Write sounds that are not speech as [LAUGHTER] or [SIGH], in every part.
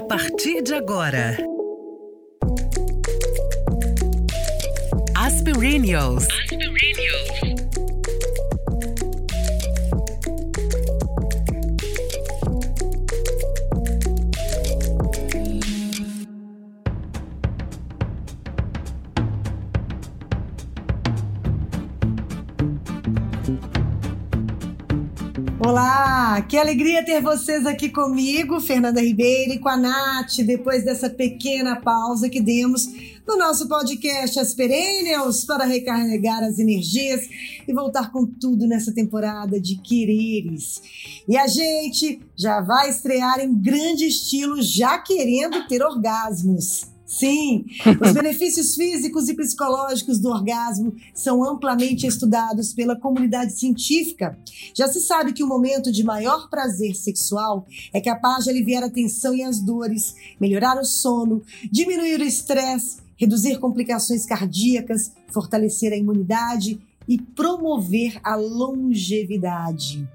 A partir de agora. Aspirinios. Que alegria ter vocês aqui comigo, Fernanda Ribeiro, e com a Nath, depois dessa pequena pausa que demos no nosso podcast As Perennials para recarregar as energias e voltar com tudo nessa temporada de quereres. E a gente já vai estrear em grande estilo, já querendo ter orgasmos. Sim, os benefícios físicos e psicológicos do orgasmo são amplamente estudados pela comunidade científica. Já se sabe que o momento de maior prazer sexual é capaz de aliviar a tensão e as dores, melhorar o sono, diminuir o estresse, reduzir complicações cardíacas, fortalecer a imunidade e promover a longevidade.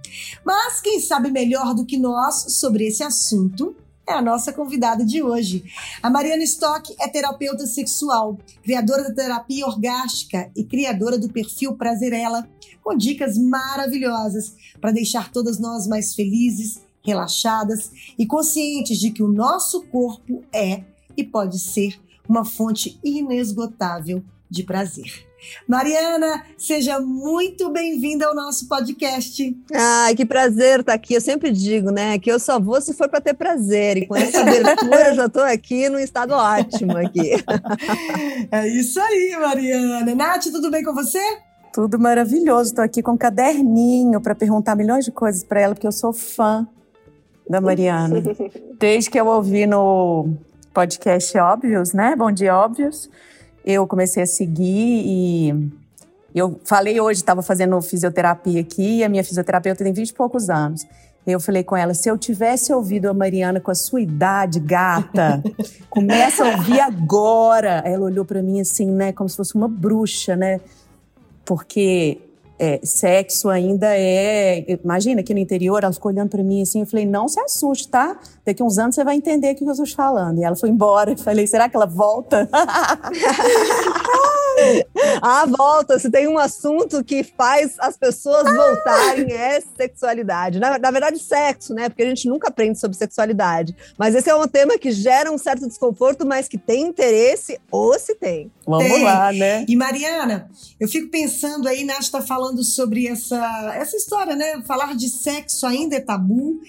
Mas quem sabe melhor do que nós sobre esse assunto é a nossa convidada de hoje. A Mariana Stock é terapeuta sexual, criadora da terapia orgástica e criadora do perfil Prazerela, com dicas maravilhosas para deixar todas nós mais felizes, relaxadas e conscientes de que o nosso corpo é e pode ser uma fonte inesgotável de prazer. Mariana, seja muito bem-vinda ao nosso podcast. Ai, que prazer estar aqui. Eu sempre digo, né, que eu só vou se for para ter prazer. E com essa abertura eu já estou aqui num estado ótimo aqui. [LAUGHS] É isso aí, Mariana. Nath, tudo bem com você? Tudo maravilhoso. Estou aqui com um caderninho para perguntar milhões de coisas para ela, porque eu sou fã da Mariana. [LAUGHS] Desde que eu ouvi no podcast Óbvios, né? Bom Dia Óbvios eu comecei a seguir e eu falei hoje, estava fazendo fisioterapia aqui, e a minha fisioterapeuta tem 20 e poucos anos. Eu falei com ela, se eu tivesse ouvido a Mariana com a sua idade, gata, [LAUGHS] começa a ouvir agora. Ela olhou para mim assim, né, como se fosse uma bruxa, né? Porque é, sexo ainda é. Imagina aqui no interior, ela ficou olhando para mim assim. Eu falei: não se assuste, tá? Daqui uns anos você vai entender o que eu estou falando. E ela foi embora. Eu falei: será que ela volta? [LAUGHS] ah, volta. Se tem um assunto que faz as pessoas voltarem, é sexualidade. Na, na, verdade, sexo, né? Porque a gente nunca aprende sobre sexualidade. Mas esse é um tema que gera um certo desconforto, mas que tem interesse, ou se tem. Vamos tem. lá, né? E Mariana, eu fico pensando aí, Nath está falando sobre essa, essa história, né? Falar de sexo ainda é tabu.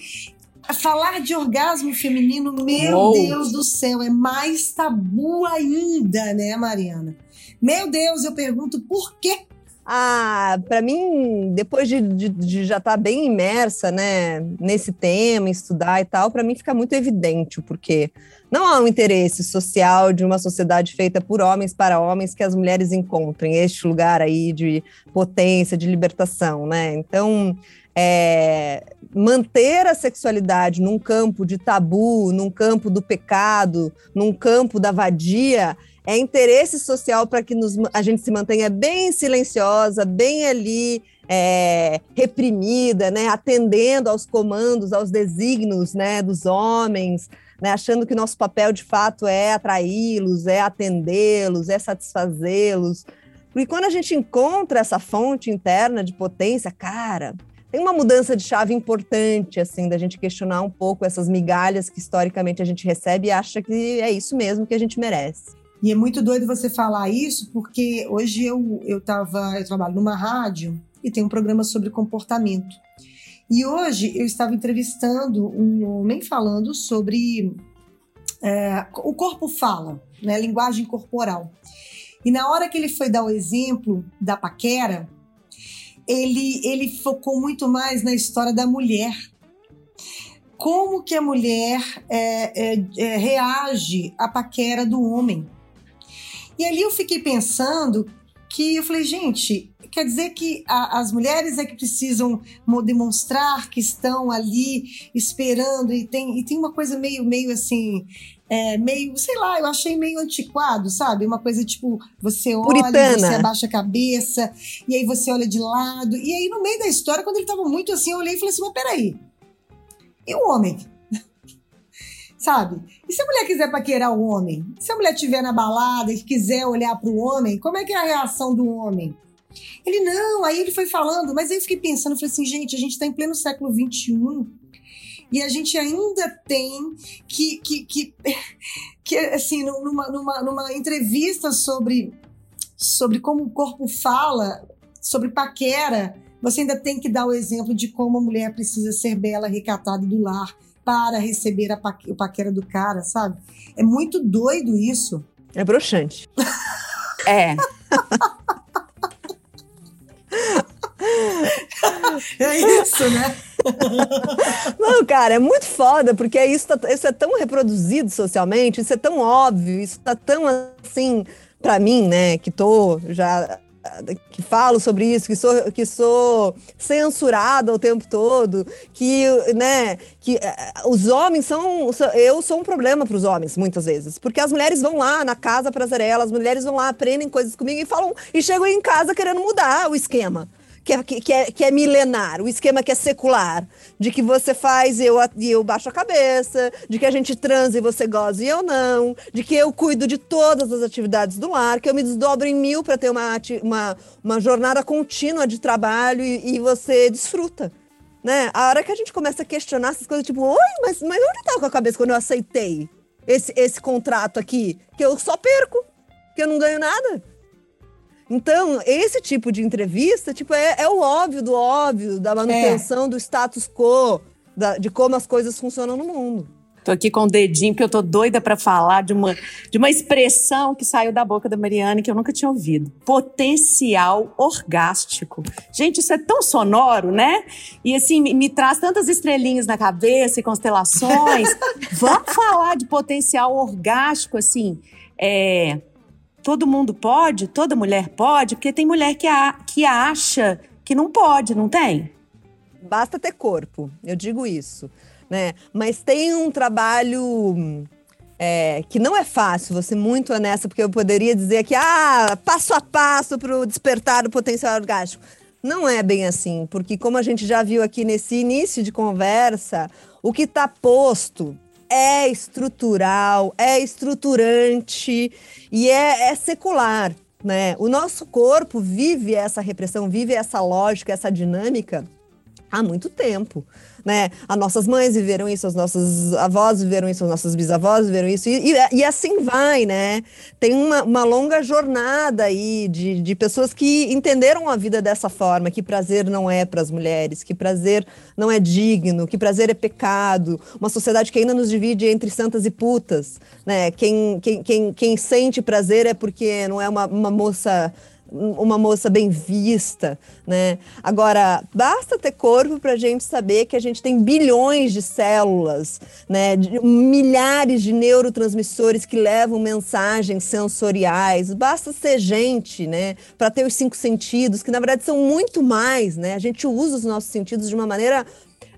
Falar de orgasmo feminino, meu Uou. Deus do céu, é mais tabu ainda, né, Mariana? Meu Deus, eu pergunto por quê? Ah, para mim, depois de, de, de já estar tá bem imersa, né, nesse tema, estudar e tal, para mim fica muito evidente o porquê. Não há um interesse social de uma sociedade feita por homens para homens que as mulheres encontrem. Este lugar aí de potência, de libertação, né? Então, é, manter a sexualidade num campo de tabu, num campo do pecado, num campo da vadia, é interesse social para que nos, a gente se mantenha bem silenciosa, bem ali é, reprimida, né, atendendo aos comandos, aos desígnios né, dos homens, né, achando que nosso papel de fato é atraí-los, é atendê-los, é satisfazê-los. Porque quando a gente encontra essa fonte interna de potência, cara, tem uma mudança de chave importante, assim, da gente questionar um pouco essas migalhas que historicamente a gente recebe e acha que é isso mesmo que a gente merece. E é muito doido você falar isso, porque hoje eu, eu, tava, eu trabalho numa rádio e tem um programa sobre comportamento. E hoje eu estava entrevistando um homem falando sobre é, o corpo fala, né, linguagem corporal. E na hora que ele foi dar o exemplo da paquera, ele, ele focou muito mais na história da mulher. Como que a mulher é, é, é reage à paquera do homem. E ali eu fiquei pensando que eu falei, gente, quer dizer que a, as mulheres é que precisam demonstrar que estão ali esperando e tem, e tem uma coisa meio, meio assim, é, meio, sei lá, eu achei meio antiquado, sabe? Uma coisa tipo, você olha, Puritana. você abaixa a cabeça, e aí você olha de lado. E aí, no meio da história, quando ele tava muito assim, eu olhei e falei assim, mas peraí, e o homem? [LAUGHS] sabe? E se a mulher quiser paquerar o homem? Se a mulher estiver na balada e quiser olhar para o homem, como é que é a reação do homem? Ele, não, aí ele foi falando, mas aí eu fiquei pensando, falei assim, gente, a gente está em pleno século XXI e a gente ainda tem que, que, que, [LAUGHS] que assim, numa, numa, numa entrevista sobre, sobre como o corpo fala, sobre paquera, você ainda tem que dar o exemplo de como a mulher precisa ser bela, recatada do lar para receber a o paquera do cara, sabe? É muito doido isso. É broxante. [LAUGHS] é. É isso, né? [LAUGHS] Não, cara, é muito foda, porque isso, tá, isso é tão reproduzido socialmente, isso é tão óbvio, isso tá tão assim, para mim, né, que tô já que falo sobre isso, que sou, que sou censurada o tempo todo, que, né, que uh, os homens são, eu sou um problema para os homens muitas vezes, porque as mulheres vão lá na casa prazerela, as mulheres vão lá aprendem coisas comigo e falam e chegam em casa querendo mudar o esquema que é, que, é, que é milenar, o esquema que é secular, de que você faz e eu, eu baixo a cabeça, de que a gente transa e você goza e eu não, de que eu cuido de todas as atividades do lar, que eu me desdobro em mil para ter uma, uma, uma jornada contínua de trabalho e, e você desfruta. Né? A hora que a gente começa a questionar essas coisas, tipo, oi, mas, mas onde estava com a cabeça quando eu aceitei esse, esse contrato aqui? Que eu só perco, que eu não ganho nada. Então, esse tipo de entrevista, tipo, é, é o óbvio do óbvio, da manutenção é. do status quo, da, de como as coisas funcionam no mundo. Tô aqui com o dedinho, porque eu tô doida para falar de uma, de uma expressão que saiu da boca da Mariane que eu nunca tinha ouvido. Potencial orgástico. Gente, isso é tão sonoro, né? E assim, me, me traz tantas estrelinhas na cabeça e constelações. [LAUGHS] Vamos falar de potencial orgástico, assim. É, todo mundo pode, toda mulher pode, porque tem mulher que, a, que acha que não pode, não tem? Basta ter corpo, eu digo isso. Né? Mas tem um trabalho é, que não é fácil, ser muito honesta, porque eu poderia dizer que, ah, passo a passo para o despertar do potencial orgástico. Não é bem assim, porque como a gente já viu aqui nesse início de conversa, o que está posto é estrutural, é estruturante e é, é secular. Né? O nosso corpo vive essa repressão, vive essa lógica, essa dinâmica há muito tempo né? As nossas mães viveram isso, as nossas avós viveram isso, as nossas bisavós viveram isso, e, e, e assim vai, né? Tem uma, uma longa jornada aí de, de pessoas que entenderam a vida dessa forma, que prazer não é para as mulheres, que prazer não é digno, que prazer é pecado, uma sociedade que ainda nos divide entre santas e putas, né? Quem, quem, quem, quem sente prazer é porque não é uma, uma moça uma moça bem vista, né? Agora, basta ter corpo para a gente saber que a gente tem bilhões de células, né? De, milhares de neurotransmissores que levam mensagens sensoriais. Basta ser gente, né? Para ter os cinco sentidos, que na verdade são muito mais, né? A gente usa os nossos sentidos de uma maneira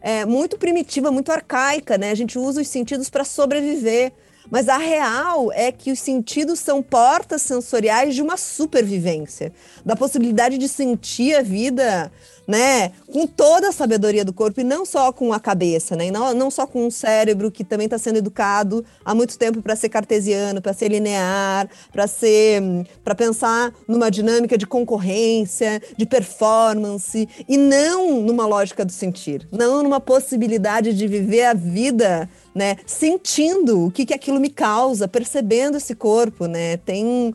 é, muito primitiva, muito arcaica, né? A gente usa os sentidos para sobreviver. Mas a real é que os sentidos são portas sensoriais de uma supervivência, da possibilidade de sentir a vida, né, com toda a sabedoria do corpo e não só com a cabeça, né, e não, não só com o cérebro que também está sendo educado há muito tempo para ser cartesiano, para ser linear, para ser, para pensar numa dinâmica de concorrência, de performance e não numa lógica do sentir, não numa possibilidade de viver a vida né? Sentindo o que, que aquilo me causa, percebendo esse corpo, né? Tem um,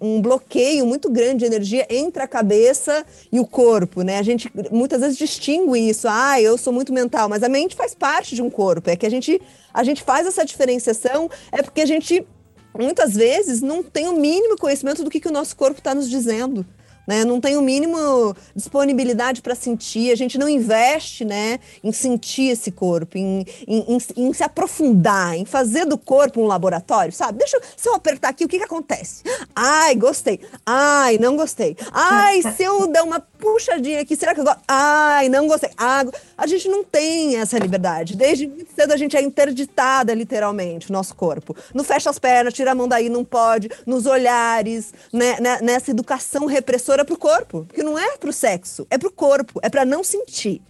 um, bloqueio muito grande de energia entre a cabeça e o corpo, né? A gente muitas vezes distingue isso. Ah, eu sou muito mental, mas a mente faz parte de um corpo. É que a gente, a gente faz essa diferenciação, é porque a gente muitas vezes não tem o mínimo conhecimento do que, que o nosso corpo está nos dizendo né? Não tem o mínimo disponibilidade para sentir, a gente não investe, né, em sentir esse corpo, em, em, em, em, se aprofundar, em fazer do corpo um laboratório, sabe? Deixa eu, se eu apertar aqui, o que que acontece? Ai, gostei. Ai, não gostei. Ai, [LAUGHS] se eu der uma puxadinha aqui, será que eu gosto? Ai, não gostei. Ah, a gente não tem essa liberdade. Desde muito cedo a gente é interditada, literalmente, o nosso corpo. Não fecha as pernas, tira a mão daí, não pode. Nos olhares, né, né nessa educação repressora pro corpo. Porque não é pro sexo, é pro corpo, é para não sentir.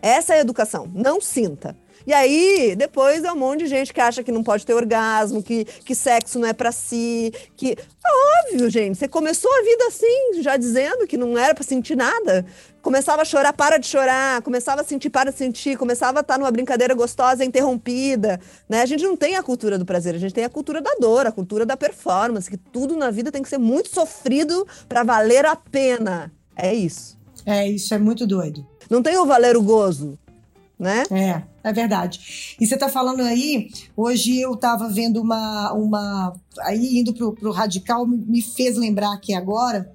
Essa é a educação, não sinta. E aí, depois é um monte de gente que acha que não pode ter orgasmo, que, que sexo não é para si, que. É óbvio, gente. Você começou a vida assim, já dizendo que não era para sentir nada. Começava a chorar, para de chorar. Começava a sentir, para de sentir. Começava a estar numa brincadeira gostosa, interrompida. Né? A gente não tem a cultura do prazer, a gente tem a cultura da dor, a cultura da performance, que tudo na vida tem que ser muito sofrido para valer a pena. É isso. É, isso é muito doido. Não tem o valer o gozo né? É, é verdade. E você está falando aí, hoje eu estava vendo uma, uma. Aí indo pro, pro radical, me fez lembrar aqui agora.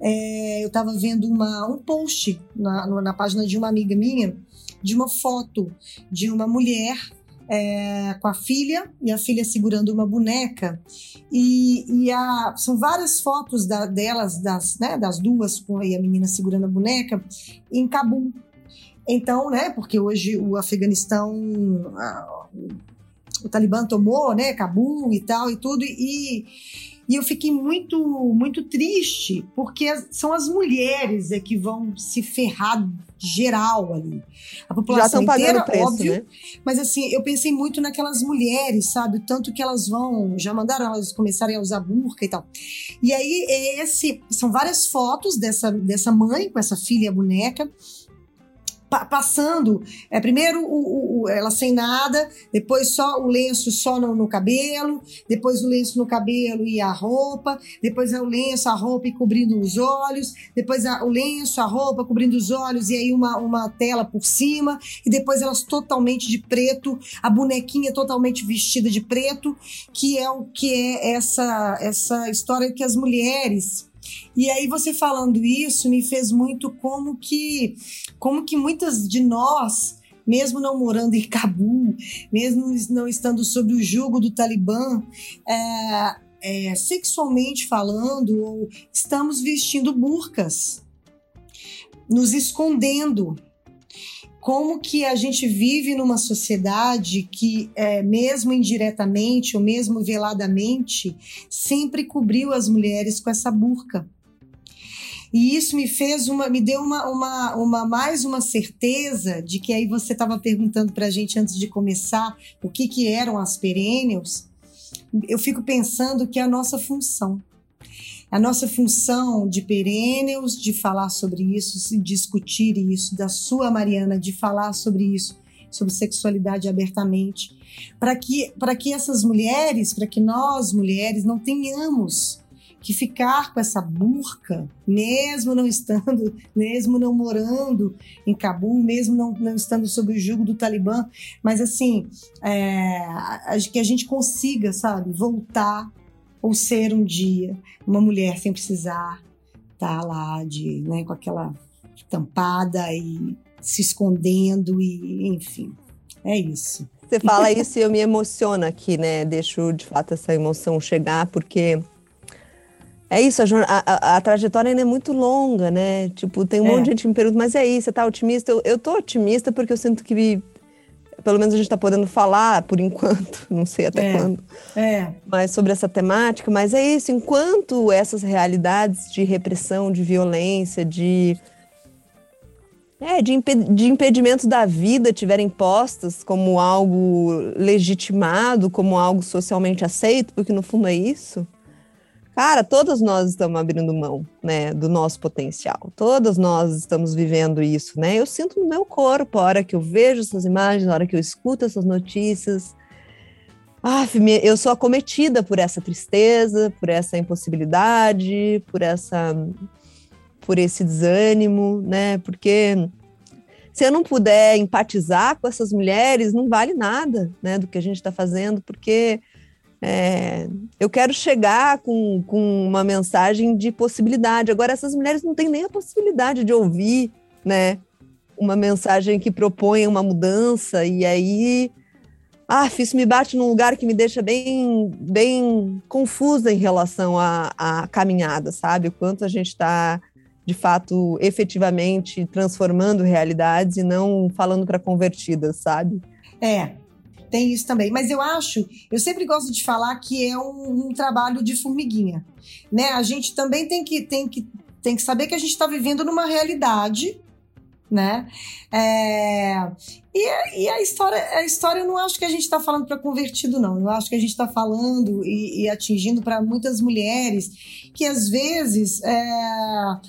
É, eu estava vendo uma, um post na, na página de uma amiga minha de uma foto de uma mulher é, com a filha e a filha segurando uma boneca e, e a, são várias fotos da, delas das, né, das duas com a menina segurando a boneca em Cabul então, né, porque hoje o Afeganistão, a, o Talibã tomou, né, Cabul e tal e tudo, e, e eu fiquei muito, muito triste, porque são as mulheres é que vão se ferrar geral ali. A população já inteira, preço, óbvio. Né? Mas assim, eu pensei muito naquelas mulheres, sabe? O tanto que elas vão, já mandaram elas começarem a usar burca e tal. E aí, esse, são várias fotos dessa, dessa mãe com essa filha boneca pa passando, é, primeiro o, o, ela sem nada, depois só o lenço só no, no, cabelo, depois o lenço no cabelo e a roupa, depois é o lenço, a roupa e cobrindo os olhos, depois a, o lenço, a roupa cobrindo os olhos e aí uma, uma tela por cima, e depois elas totalmente de preto, a bonequinha totalmente vestida de preto, que é o que é essa, essa história que as mulheres e aí você falando isso me fez muito como que como que muitas de nós mesmo não morando em Cabul, mesmo não estando sob o jugo do Talibã, é, é, sexualmente falando, ou estamos vestindo burcas, nos escondendo. Como que a gente vive numa sociedade que, é, mesmo indiretamente ou mesmo veladamente, sempre cobriu as mulheres com essa burca. E isso me fez uma, me deu uma, uma, uma mais uma certeza de que aí você estava perguntando para a gente antes de começar o que, que eram as perennials. Eu fico pensando que é a nossa função. A nossa função de perennials, de falar sobre isso, de discutir isso, da sua Mariana, de falar sobre isso, sobre sexualidade abertamente, para que, que essas mulheres, para que nós mulheres não tenhamos que ficar com essa burca, mesmo não estando, mesmo não morando em Cabul, mesmo não, não estando sob o jugo do Talibã, mas assim, é, que a gente consiga, sabe, voltar ou ser um dia uma mulher sem precisar estar tá lá de, né, com aquela tampada e se escondendo e enfim, é isso. Você fala isso e eu me emociono aqui, né? Deixo de fato essa emoção chegar, porque é isso, a, a, a, trajetória ainda é muito longa, né? Tipo, tem um é. monte de gente que me pergunta, mas é isso, você tá otimista? Eu, eu tô otimista porque eu sinto que, pelo menos a gente tá podendo falar por enquanto, [LAUGHS] não sei até é. quando, é. mas sobre essa temática, mas é isso, enquanto essas realidades de repressão, de violência, de. É, de, de impedimento da vida tiverem postas como algo legitimado, como algo socialmente aceito, porque no fundo é isso Cara, todas nós estamos abrindo mão, né, do nosso potencial. Todas nós estamos vivendo isso, né? Eu sinto no meu corpo a hora que eu vejo essas imagens, a hora que eu escuto essas notícias. Ah, eu sou acometida por essa tristeza, por essa impossibilidade, por essa por esse desânimo, né? Porque se eu não puder empatizar com essas mulheres, não vale nada, né, do que a gente está fazendo, porque é, eu quero chegar com, com uma mensagem de possibilidade. Agora, essas mulheres não têm nem a possibilidade de ouvir, né? Uma mensagem que propõe uma mudança, e aí. Ah, isso me bate num lugar que me deixa bem, bem confusa em relação à, à caminhada, sabe? O quanto a gente está, de fato, efetivamente transformando realidades e não falando para convertidas, sabe? É, tem isso também. Mas eu acho, eu sempre gosto de falar que é um, um trabalho de formiguinha, né? A gente também tem que, tem que, tem que saber que a gente está vivendo numa realidade né? É, e, e, a história, a história eu não acho que a gente está falando para convertido, não. Eu acho que a gente está falando e, e atingindo para muitas mulheres que às vezes é,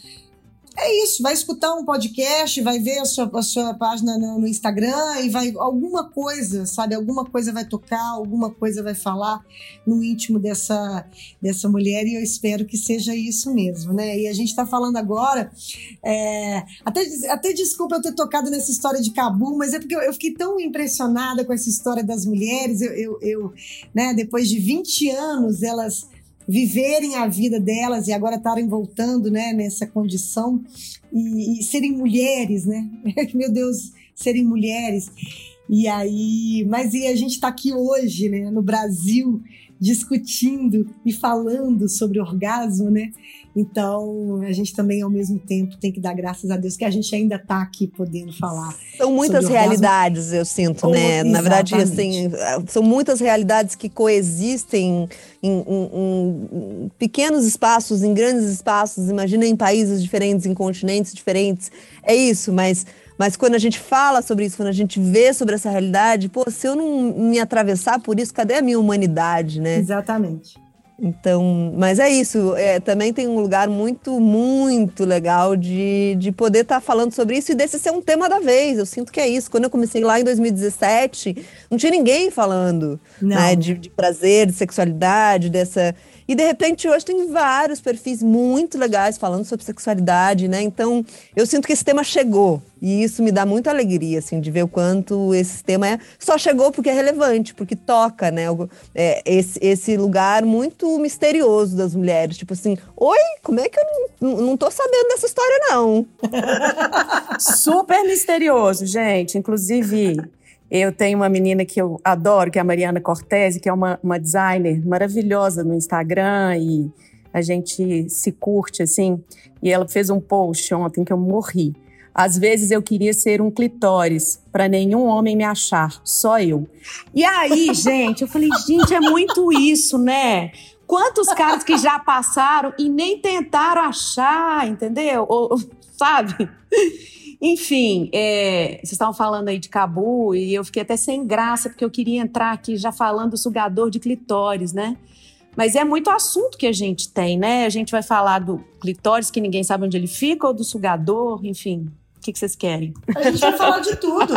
é isso, vai escutar um podcast, vai ver a sua, a sua página no, no, Instagram e vai alguma coisa, sabe? Alguma coisa vai tocar, alguma coisa vai falar no íntimo dessa, dessa mulher e eu espero que seja isso mesmo, né? E a gente está falando agora, é, até, até desculpa eu ter tocado nessa história de Cabu, mas é porque eu, eu fiquei tão impressionada com essa história das mulheres, eu, eu, eu né, depois de 20 anos, elas viverem a vida delas e agora estarem voltando né, nessa condição e, e serem mulheres, né? [LAUGHS] Meu Deus, serem mulheres. E aí, mas e a gente está aqui hoje, né, no Brasil, discutindo e falando sobre orgasmo, né? Então, a gente também, ao mesmo tempo, tem que dar graças a Deus que a gente ainda está aqui podendo falar. São muitas realidades, eu sinto, né? Na verdade, assim, são muitas realidades que coexistem em, em, em, pequenos espaços, em grandes espaços. Imagina em países diferentes, em continentes diferentes. É isso, mas mas quando a gente fala sobre isso, quando a gente vê sobre essa realidade, pô, se eu não me atravessar por isso, cadê a minha humanidade, né? Exatamente. Então, mas é isso. É, também tem um lugar muito, muito legal de, de poder estar tá falando sobre isso e desse ser um tema da vez. Eu sinto que é isso. Quando eu comecei lá em 2017, não tinha ninguém falando né, de, de prazer, de sexualidade, dessa e de repente hoje tem vários perfis muito legais falando sobre sexualidade, né? Então eu sinto que esse tema chegou. E isso me dá muita alegria, assim, de ver o quanto esse tema é, só chegou porque é relevante, porque toca, né? É, esse, esse lugar muito misterioso das mulheres. Tipo assim, oi, como é que eu não, não tô sabendo dessa história, não? [LAUGHS] Super misterioso, gente. Inclusive, eu tenho uma menina que eu adoro, que é a Mariana Cortese, que é uma, uma designer maravilhosa no Instagram e a gente se curte assim. E ela fez um post ontem que eu morri. Às vezes eu queria ser um clitóris para nenhum homem me achar, só eu. E aí, [LAUGHS] gente, eu falei, gente, é muito isso, né? Quantos caras que já passaram e nem tentaram achar, entendeu? Ou, sabe? [LAUGHS] Enfim, é, vocês estavam falando aí de Cabu e eu fiquei até sem graça, porque eu queria entrar aqui já falando do sugador de clitóris, né? Mas é muito assunto que a gente tem, né? A gente vai falar do clitóris, que ninguém sabe onde ele fica, ou do sugador, enfim. O que, que vocês querem? A gente vai falar de tudo.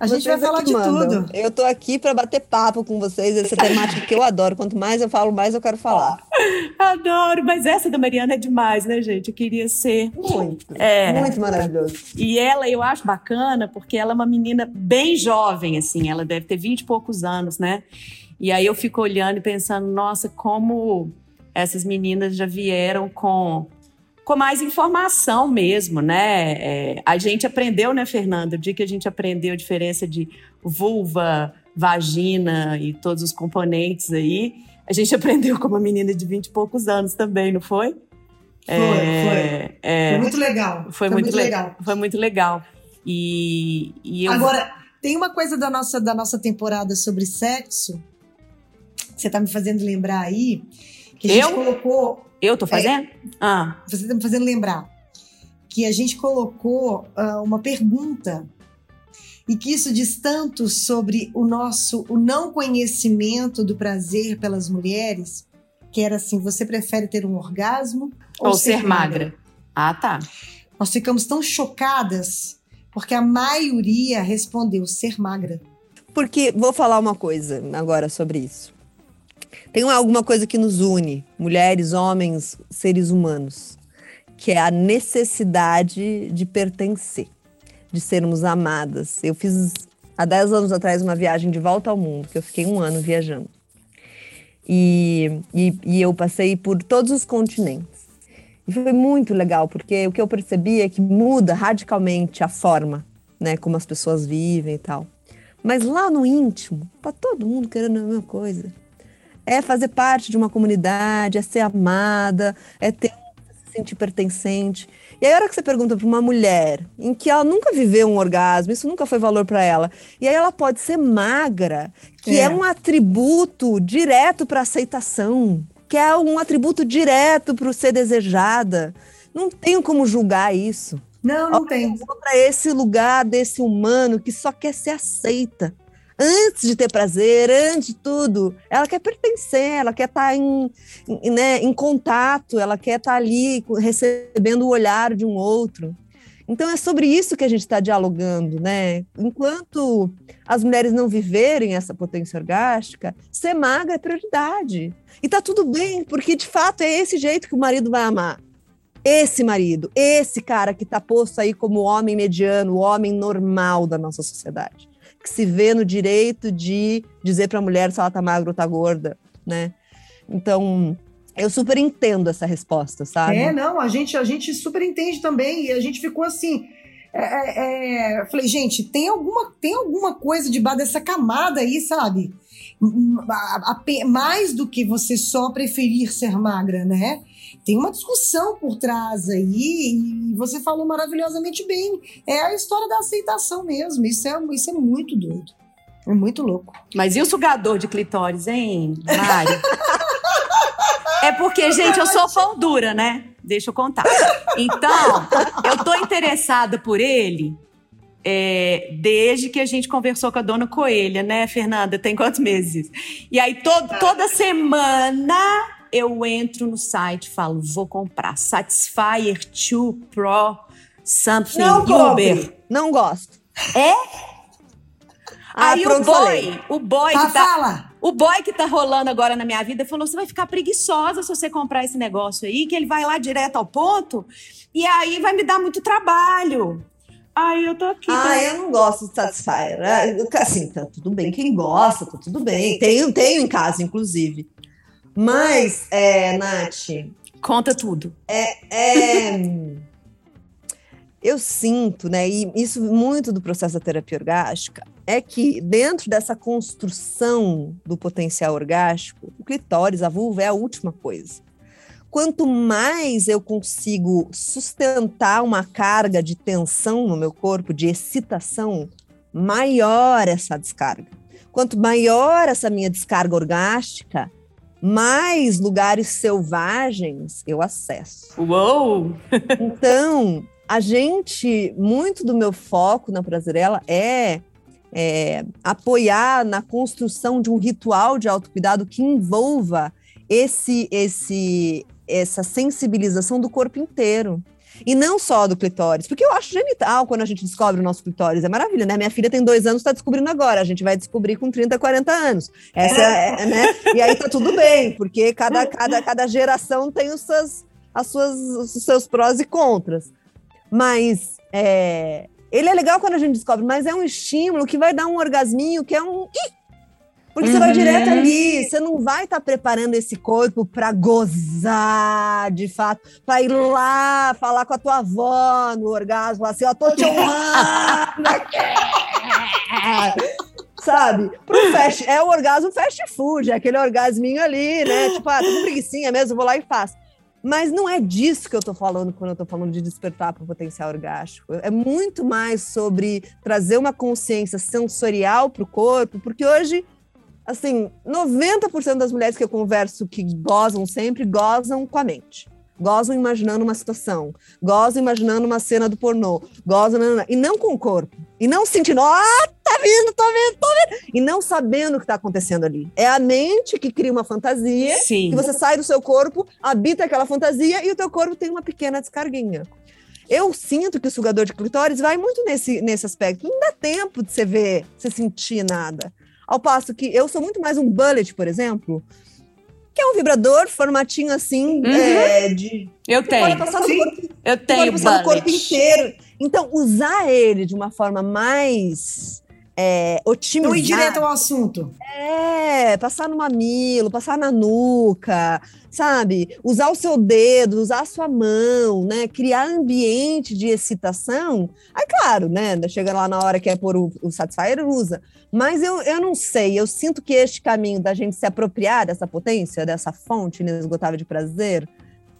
A gente vocês vai falar de mandam. tudo. Eu tô aqui para bater papo com vocês, essa temática que eu adoro. Quanto mais eu falo, mais eu quero falar. Adoro, mas essa da Mariana é demais, né, gente? Eu queria ser. Muito. É. Muito maravilhoso. E ela, eu acho bacana, porque ela é uma menina bem jovem, assim. Ela deve ter vinte e poucos anos, né? E aí eu fico olhando e pensando, nossa, como essas meninas já vieram com com mais informação mesmo, né? É, a gente aprendeu, né, Fernanda? O dia que a gente aprendeu a diferença de vulva, vagina e todos os componentes aí, a gente [LAUGHS] aprendeu com uma menina de 20 e poucos anos também, não foi? Foi, é, foi. É, foi muito legal. Foi, foi muito, muito legal. Foi muito legal. E, e eu... Agora, tem uma coisa da nossa, da nossa temporada sobre sexo, que você tá me fazendo lembrar aí, que a gente eu? colocou eu tô fazendo? É, ah. Você tá me fazendo lembrar que a gente colocou uh, uma pergunta e que isso diz tanto sobre o nosso o não conhecimento do prazer pelas mulheres, que era assim, você prefere ter um orgasmo ou, ou ser, ser magra? magra? Ah, tá. Nós ficamos tão chocadas porque a maioria respondeu ser magra. Porque vou falar uma coisa agora sobre isso. Tem alguma coisa que nos une, mulheres, homens, seres humanos, que é a necessidade de pertencer, de sermos amadas. Eu fiz há 10 anos atrás uma viagem de volta ao mundo, que eu fiquei um ano viajando. E, e, e eu passei por todos os continentes. E foi muito legal, porque o que eu percebi é que muda radicalmente a forma, né, como as pessoas vivem e tal. Mas lá no íntimo, tá todo mundo querendo a mesma coisa é fazer parte de uma comunidade, é ser amada, é ter se sentir pertencente. E aí, a hora que você pergunta para uma mulher em que ela nunca viveu um orgasmo, isso nunca foi valor para ela, e aí ela pode ser magra, que é, é um atributo direto para aceitação, que é um atributo direto para o ser desejada. Não tenho como julgar isso. Não, não tem. Para esse lugar desse humano que só quer ser aceita. Antes de ter prazer, antes de tudo, ela quer pertencer, ela quer estar tá em, em, né, em contato, ela quer estar tá ali recebendo o olhar de um outro. Então é sobre isso que a gente está dialogando, né? Enquanto as mulheres não viverem essa potência orgástica, ser magra é prioridade. E tá tudo bem, porque de fato é esse jeito que o marido vai amar. Esse marido, esse cara que está posto aí como homem mediano, o homem normal da nossa sociedade, que se vê no direito de dizer para a mulher se ela tá magra ou tá gorda, né? Então, eu super entendo essa resposta, sabe? É, não, a gente, a gente super entende também, e a gente ficou assim. É, é, é falei, gente, tem alguma, tem alguma coisa debaixo dessa camada aí, sabe? Mais do que você só preferir ser magra, né? Tem uma discussão por trás aí, e você falou maravilhosamente bem. É a história da aceitação mesmo. Isso é, isso é muito doido. É muito louco. Mas e o sugador de clitóris, hein, Mário? É porque, gente, eu sou pão dura, né? Deixa eu contar. Então, eu tô interessada por ele é, desde que a gente conversou com a dona Coelha, né, Fernanda? Tem quantos meses? E aí, to toda semana eu entro no site e falo: vou comprar Satisfyer 2 Pro Something Não Uber. Não gosto. É? Ah, aí o boy, o boy tá, que tá. Fala. O boy que tá rolando agora na minha vida falou: você vai ficar preguiçosa se você comprar esse negócio aí, que ele vai lá direto ao ponto, e aí vai me dar muito trabalho. Aí eu tô aqui. Ah, tá... eu não gosto de Satisfyer. É, assim, tá tudo bem. Quem gosta, tá tudo bem. Tenho, tenho em casa, inclusive. Mas, é, Nath. Conta tudo. É. é eu sinto, né, e isso muito do processo da terapia orgástica, é que dentro dessa construção do potencial orgástico, o clitóris, a vulva é a última coisa. Quanto mais eu consigo sustentar uma carga de tensão no meu corpo, de excitação, maior essa descarga. Quanto maior essa minha descarga orgástica, mais lugares selvagens eu acesso. Uou! então, [LAUGHS] a gente, muito do meu foco na Prazerela é, é apoiar na construção de um ritual de autocuidado que envolva esse, esse, essa sensibilização do corpo inteiro. E não só do clitóris, porque eu acho genital quando a gente descobre o nosso clitóris. É maravilha, né? Minha filha tem dois anos, está descobrindo agora. A gente vai descobrir com 30, 40 anos. Essa é, é, né? E aí tá tudo bem, porque cada, cada, cada geração tem os seus, as suas, os seus prós e contras. Mas é, ele é legal quando a gente descobre, mas é um estímulo que vai dar um orgasminho que é um. Porque você vai uhum. direto ali, você não vai estar tá preparando esse corpo para gozar, de fato, para ir lá falar com a tua avó no orgasmo, assim, ó, tô te honrando [LAUGHS] Sabe? Pro fast, é o orgasmo fast food, é aquele orgasminho ali, né? Tipo, ah, tô com preguiçinha mesmo, vou lá e faço. Mas não é disso que eu estou falando quando eu estou falando de despertar para o potencial orgástico. É muito mais sobre trazer uma consciência sensorial para o corpo, porque hoje, assim, 90% das mulheres que eu converso que gozam sempre, gozam com a mente gozam imaginando uma situação, gozam imaginando uma cena do pornô, gozam e não com o corpo, e não sentindo, ah, tá vindo, tô vendo, tô vendo, e não sabendo o que tá acontecendo ali. É a mente que cria uma fantasia, Sim. que você sai do seu corpo, habita aquela fantasia e o teu corpo tem uma pequena descarguinha. Eu sinto que o sugador de clitóris vai muito nesse, nesse aspecto. Não dá tempo de você ver, você sentir nada. Ao passo que eu sou muito mais um bullet, por exemplo, que é um vibrador, formatinho assim, uhum. é, de. Eu tenho. Pode corpo, eu tenho passar no corpo inteiro. Então, usar ele de uma forma mais é, otimizada. Não ir direto ao assunto. É, passar no mamilo, passar na nuca, sabe? Usar o seu dedo, usar a sua mão, né? Criar ambiente de excitação. Aí, claro, né? Chega lá na hora que é pôr o, o Satisfyer, usa. Mas eu, eu não sei, eu sinto que este caminho da gente se apropriar dessa potência, dessa fonte inesgotável de prazer,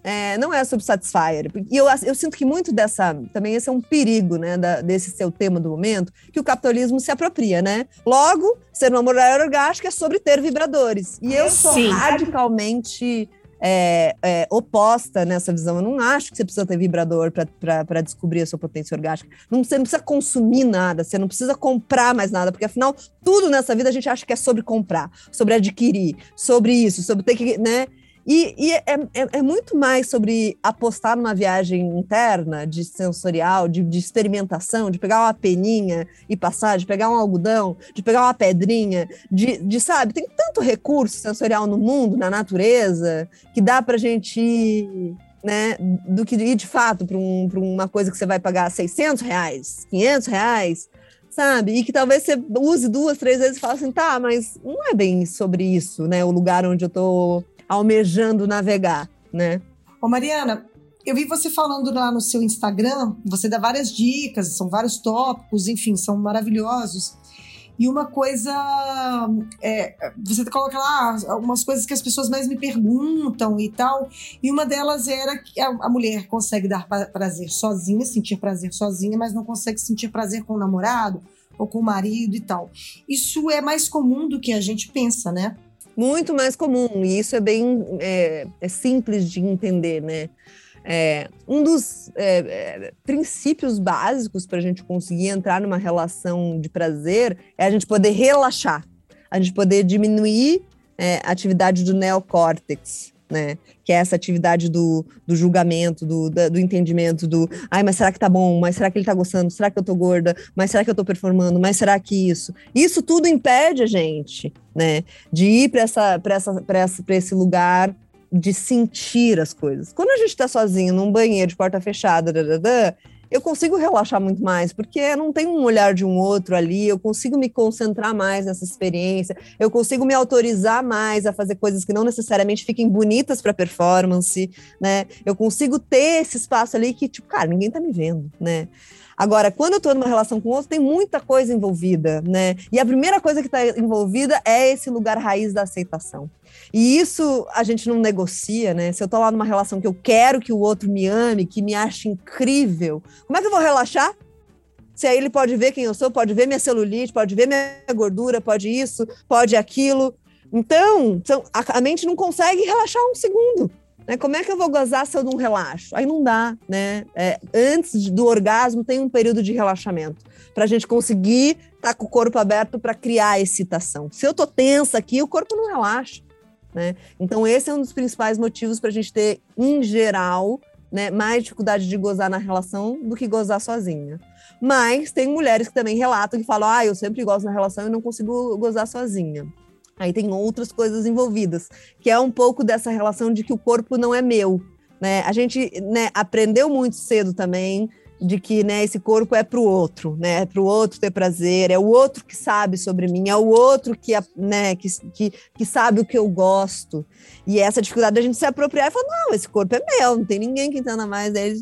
é, não é sobre Satisfyer. E eu, eu sinto que muito dessa. Também esse é um perigo, né? Da, desse seu tema do momento, que o capitalismo se apropria, né? Logo, ser uma mulher orgástica é sobre ter vibradores. E eu sou Sim. radicalmente é, é, oposta nessa visão. Eu não acho que você precisa ter vibrador para descobrir a sua potência orgástica. Não, você não precisa consumir nada, você não precisa comprar mais nada, porque afinal, tudo nessa vida a gente acha que é sobre comprar, sobre adquirir, sobre isso, sobre ter que. Né? E, e é, é, é, muito mais sobre apostar numa viagem interna, de sensorial, de, de, experimentação, de pegar uma peninha e passar, de pegar um algodão, de pegar uma pedrinha, de, de sabe, tem tanto recurso sensorial no mundo, na natureza, que dá pra gente ir, né, do que ir de fato para um, uma coisa que você vai pagar 600 reais, 500 reais, sabe? E que talvez você use duas, três vezes e fale assim, tá, mas não é bem sobre isso, né? O lugar onde eu tô almejando navegar, né? Ô Mariana, eu vi você falando lá no seu Instagram, você dá várias dicas, são vários tópicos, enfim, são maravilhosos. E uma coisa, é, você coloca lá umas coisas que as pessoas mais me perguntam e tal. E uma delas era que a, a mulher consegue dar prazer sozinha, sentir prazer sozinha, mas não consegue sentir prazer com o namorado ou com o marido e tal. Isso é mais comum do que a gente pensa, né? Muito mais comum, e isso é bem é, é simples de entender, né? É, um dos é, é princípios básicos para a gente conseguir entrar numa relação de prazer é a gente poder relaxar, a gente poder diminuir é, a atividade do neocórtex, né? Que é essa atividade do, do julgamento, do, do entendimento, do ai, mas será que tá bom? Mas será que ele tá gostando? Será que eu tô gorda? Mas será que eu tô performando? Mas será que isso? Isso tudo impede a gente, né? De ir para essa, essa, essa, esse lugar de sentir as coisas. Quando a gente está sozinho num banheiro de porta fechada, dadadã, eu consigo relaxar muito mais, porque não tem um olhar de um outro ali, eu consigo me concentrar mais nessa experiência, eu consigo me autorizar mais a fazer coisas que não necessariamente fiquem bonitas para performance, né? Eu consigo ter esse espaço ali que, tipo, cara, ninguém tá me vendo, né? Agora, quando eu estou numa relação com outro, tem muita coisa envolvida, né? E a primeira coisa que está envolvida é esse lugar raiz da aceitação. E isso a gente não negocia, né? Se eu tô lá numa relação que eu quero que o outro me ame, que me ache incrível, como é que eu vou relaxar? Se aí ele pode ver quem eu sou, pode ver minha celulite, pode ver minha gordura, pode isso, pode aquilo. Então, a mente não consegue relaxar um segundo. Né? Como é que eu vou gozar se eu não relaxo? Aí não dá, né? É, antes do orgasmo tem um período de relaxamento para a gente conseguir estar tá com o corpo aberto para criar excitação. Se eu tô tensa aqui, o corpo não relaxa, né? Então esse é um dos principais motivos para a gente ter, em geral, né, mais dificuldade de gozar na relação do que gozar sozinha. Mas tem mulheres que também relatam que falam: ah, eu sempre gosto na relação e não consigo gozar sozinha. Aí tem outras coisas envolvidas, que é um pouco dessa relação de que o corpo não é meu. Né? A gente né, aprendeu muito cedo também de que né, esse corpo é para o outro, né? É para o outro ter prazer, é o outro que sabe sobre mim, é o outro que, né, que, que, que sabe o que eu gosto. E essa dificuldade da gente se apropriar e falar: não, esse corpo é meu, não tem ninguém que entenda mais dele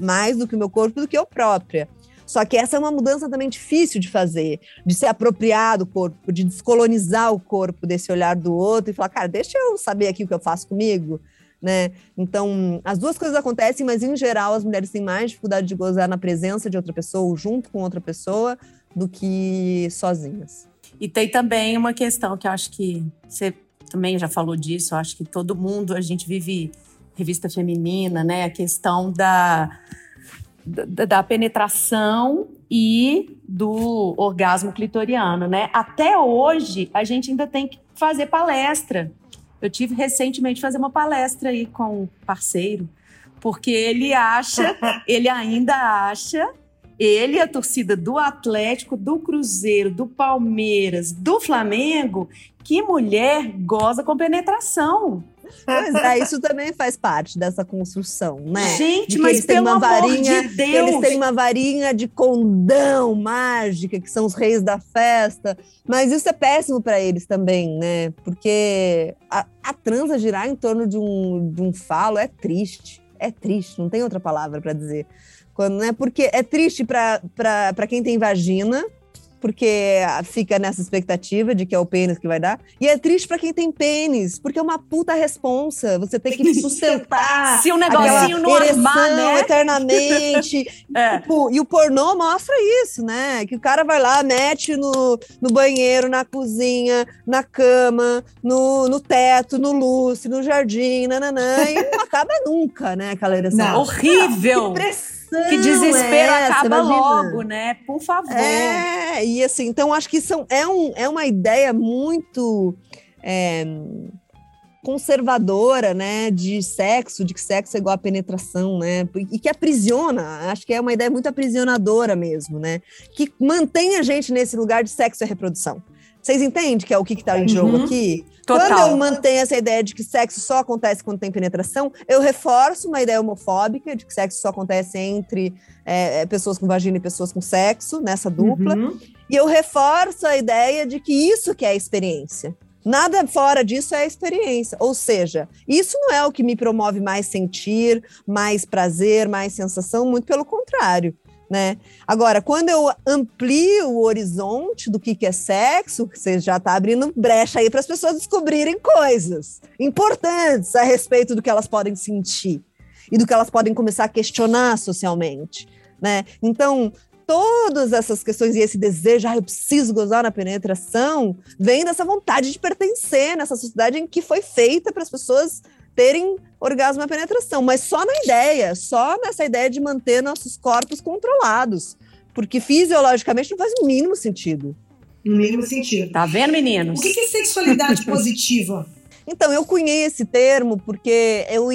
mais do que o meu corpo do que eu própria. Só que essa é uma mudança também difícil de fazer, de se apropriar do corpo, de descolonizar o corpo desse olhar do outro e falar, cara, deixa eu saber aqui o que eu faço comigo. Né? Então, as duas coisas acontecem, mas em geral as mulheres têm mais dificuldade de gozar na presença de outra pessoa ou junto com outra pessoa do que sozinhas. E tem também uma questão que eu acho que você também já falou disso, eu acho que todo mundo, a gente vive revista feminina, né? A questão da da, da penetração e do orgasmo clitoriano, né? Até hoje, a gente ainda tem que fazer palestra. Eu tive recentemente fazer uma palestra aí com um parceiro, porque ele acha, [LAUGHS] ele ainda acha, ele a torcida do Atlético, do Cruzeiro, do Palmeiras, do Flamengo, que mulher goza com penetração. Pois é, isso também faz parte dessa construção, né? Gente, mas eles têm uma varinha, de Eles têm uma varinha de condão mágica, que são os reis da festa. Mas isso é péssimo para eles também, né? Porque a, a transa girar em torno de um, de um falo é triste. É triste, não tem outra palavra para dizer. Quando, né? Porque é triste para quem tem vagina, porque fica nessa expectativa de que é o pênis que vai dar. E é triste para quem tem pênis, porque é uma puta responsa. Você tem que sustentar. [LAUGHS] Se o um negocinho não armar, né? eternamente. [LAUGHS] é. tipo, e o pornô mostra isso, né? Que o cara vai lá, mete no, no banheiro, na cozinha, na cama, no, no teto, no lustre, no jardim, nananã, e não [LAUGHS] acaba nunca, né? Aquela ereção. Não, horrível! Que que desespero é acaba imagina. logo, né? Por favor. É, e assim, então acho que são, é, um, é uma ideia muito é, conservadora, né? De sexo, de que sexo é igual a penetração, né? E que aprisiona, acho que é uma ideia muito aprisionadora mesmo, né? Que mantém a gente nesse lugar de sexo e reprodução. Vocês entendem que é o que está em jogo uhum. aqui? Total. Quando eu mantenho essa ideia de que sexo só acontece quando tem penetração, eu reforço uma ideia homofóbica de que sexo só acontece entre é, é pessoas com vagina e pessoas com sexo, nessa dupla. Uhum. E eu reforço a ideia de que isso que é a experiência. Nada fora disso é a experiência. Ou seja, isso não é o que me promove mais sentir, mais prazer, mais sensação, muito pelo contrário né? Agora, quando eu amplio o horizonte do que, que é sexo, você já está abrindo brecha aí para as pessoas descobrirem coisas importantes a respeito do que elas podem sentir e do que elas podem começar a questionar socialmente, né? Então, todas essas questões e esse desejo, ah, eu preciso gozar na penetração, vem dessa vontade de pertencer nessa sociedade em que foi feita para as pessoas terem orgasmo à penetração, mas só na ideia, só nessa ideia de manter nossos corpos controlados, porque fisiologicamente não faz o mínimo sentido. No mínimo sentido. Tá vendo, meninos? O que é sexualidade [LAUGHS] positiva? Então, eu cunhei esse termo porque eu,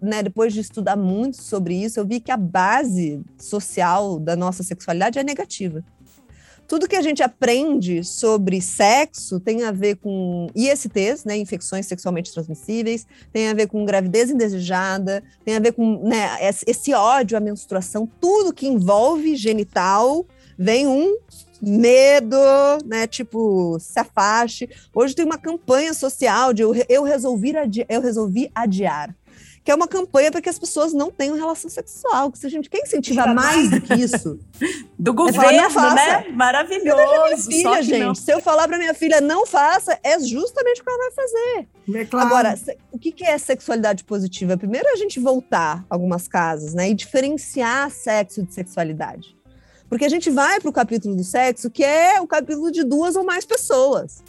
né, depois de estudar muito sobre isso, eu vi que a base social da nossa sexualidade é negativa tudo que a gente aprende sobre sexo tem a ver com ISTs, né, infecções sexualmente transmissíveis, tem a ver com gravidez indesejada, tem a ver com né, esse ódio à menstruação, tudo que envolve genital vem um medo, né? Tipo, se afaste. Hoje tem uma campanha social de eu, eu, resolvi, eu resolvi adiar que é uma campanha para que as pessoas não tenham relação sexual. Que se a gente quer incentivar mais do que [LAUGHS] isso. do é governo, falar, né? Maravilhoso. Minha filha, gente. Não. Se eu falar para minha filha não faça, é justamente o que ela vai fazer. É claro. Agora, o que é sexualidade positiva? Primeiro a gente voltar algumas casas, né? E diferenciar sexo de sexualidade. Porque a gente vai para o capítulo do sexo, que é o capítulo de duas ou mais pessoas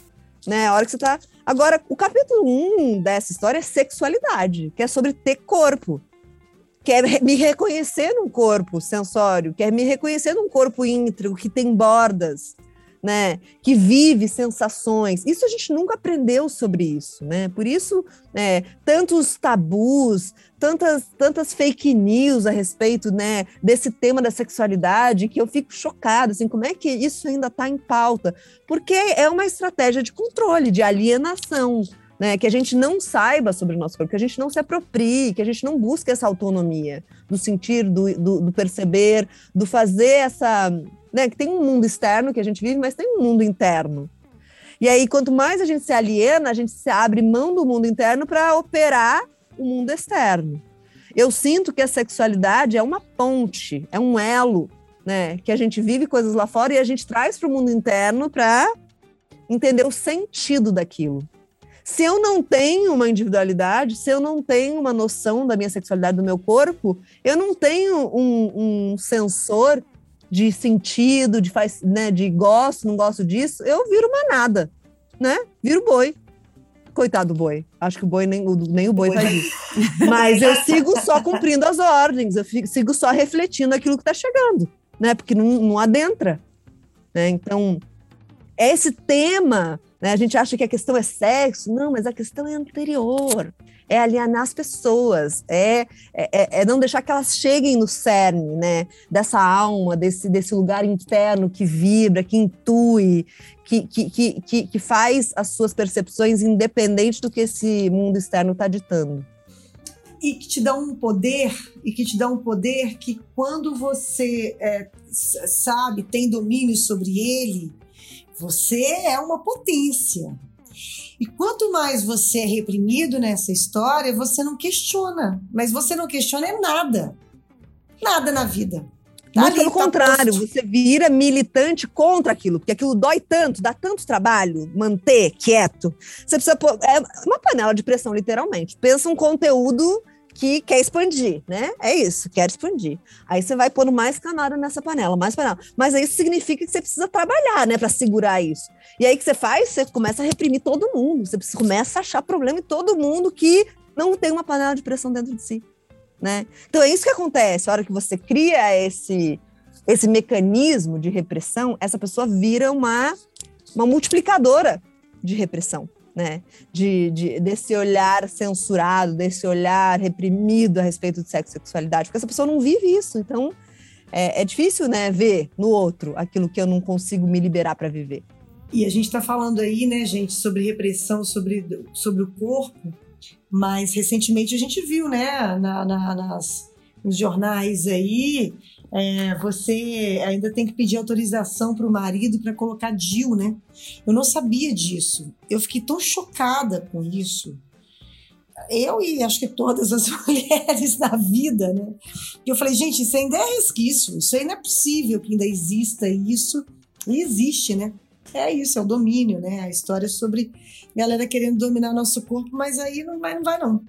né? A hora que você tá. Agora, o capítulo 1 um dessa história é sexualidade, que é sobre ter corpo. Quer me reconhecer num corpo sensório, quer me reconhecer num corpo íntegro que tem bordas, né, que vive sensações. Isso a gente nunca aprendeu sobre isso, né? Por isso, é, tantos tabus, tantas, tantas fake news a respeito, né, desse tema da sexualidade, que eu fico chocada, assim, como é que isso ainda está em pauta? Porque é uma estratégia de controle, de alienação. Né, que a gente não saiba sobre o nosso corpo, que a gente não se aproprie, que a gente não busque essa autonomia do sentir, do, do, do perceber, do fazer essa, né? Que tem um mundo externo que a gente vive, mas tem um mundo interno. E aí, quanto mais a gente se aliena, a gente se abre mão do mundo interno para operar o mundo externo. Eu sinto que a sexualidade é uma ponte, é um elo, né? Que a gente vive coisas lá fora e a gente traz para o mundo interno para entender o sentido daquilo. Se eu não tenho uma individualidade, se eu não tenho uma noção da minha sexualidade, do meu corpo, eu não tenho um, um sensor de sentido, de faz, né, de gosto, não gosto disso, eu viro manada, né? Viro boi. Coitado do boi. Acho que o boi nem, nem o boi faz isso. [LAUGHS] Mas eu sigo só cumprindo as ordens, eu fico, sigo só refletindo aquilo que está chegando, né? Porque não, não adentra. Né? Então, esse tema, né? a gente acha que a questão é sexo, não, mas a questão é anterior é alienar as pessoas, é, é, é, não deixar que elas cheguem no cerne, né? Dessa alma, desse, desse lugar interno que vibra, que intui, que, que, que, que faz as suas percepções independente do que esse mundo externo está ditando. E que te dá um poder, e que te dá um poder que quando você é, sabe, tem domínio sobre ele, você é uma potência. E quanto mais você é reprimido nessa história, você não questiona. Mas você não questiona é nada. Nada na vida. Tá Muito ali, pelo tá contrário, posto. você vira militante contra aquilo, porque aquilo dói tanto, dá tanto trabalho manter quieto. Você precisa pôr. É uma panela de pressão, literalmente. Pensa um conteúdo que quer expandir, né? É isso, quer expandir. Aí você vai pondo mais camada nessa panela, mais panela. Mas aí isso significa que você precisa trabalhar, né, para segurar isso. E aí que você faz? Você começa a reprimir todo mundo. Você começa a achar problema em todo mundo que não tem uma panela de pressão dentro de si, né? Então é isso que acontece. A hora que você cria esse esse mecanismo de repressão, essa pessoa vira uma uma multiplicadora de repressão, né? De, de- desse olhar censurado, desse olhar reprimido a respeito de sexo e sexualidade, porque essa pessoa não vive isso. Então, é, é difícil, né, ver no outro aquilo que eu não consigo me liberar para viver. E a gente está falando aí, né, gente, sobre repressão, sobre, sobre o corpo, mas recentemente a gente viu, né, na, na- nas, nos jornais aí, é, você ainda tem que pedir autorização para o marido para colocar DIU, né? Eu não sabia disso. Eu fiquei tão chocada com isso. Eu e acho que todas as [LAUGHS] mulheres da vida, né? Eu falei, gente, isso ainda é resquício, isso não é possível que ainda exista isso. E existe, né? É isso, é o domínio, né? A história sobre galera querendo dominar nosso corpo, mas aí não vai, não vai não.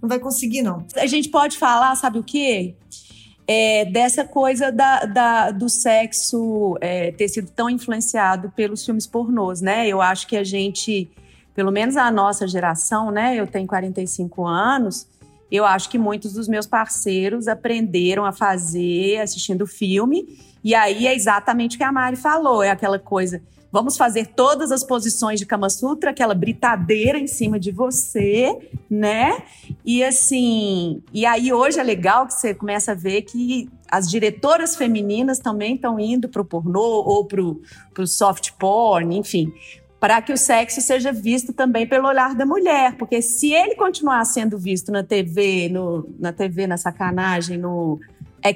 Não vai conseguir, não. A gente pode falar, sabe o quê? É, dessa coisa da, da- do sexo é, ter sido tão influenciado pelos filmes pornôs, né? Eu acho que a gente, pelo menos a nossa geração, né? Eu tenho 45 anos, eu acho que muitos dos meus parceiros aprenderam a fazer assistindo filme, e aí é exatamente o que a Mari falou, é aquela coisa. Vamos fazer todas as posições de Kama Sutra, aquela britadeira em cima de você, né? E assim, e aí hoje é legal que você começa a ver que as diretoras femininas também estão indo para o pornô ou para o soft porn, enfim, para que o sexo seja visto também pelo olhar da mulher, porque se ele continuar sendo visto na TV, no, na TV, na sacanagem, no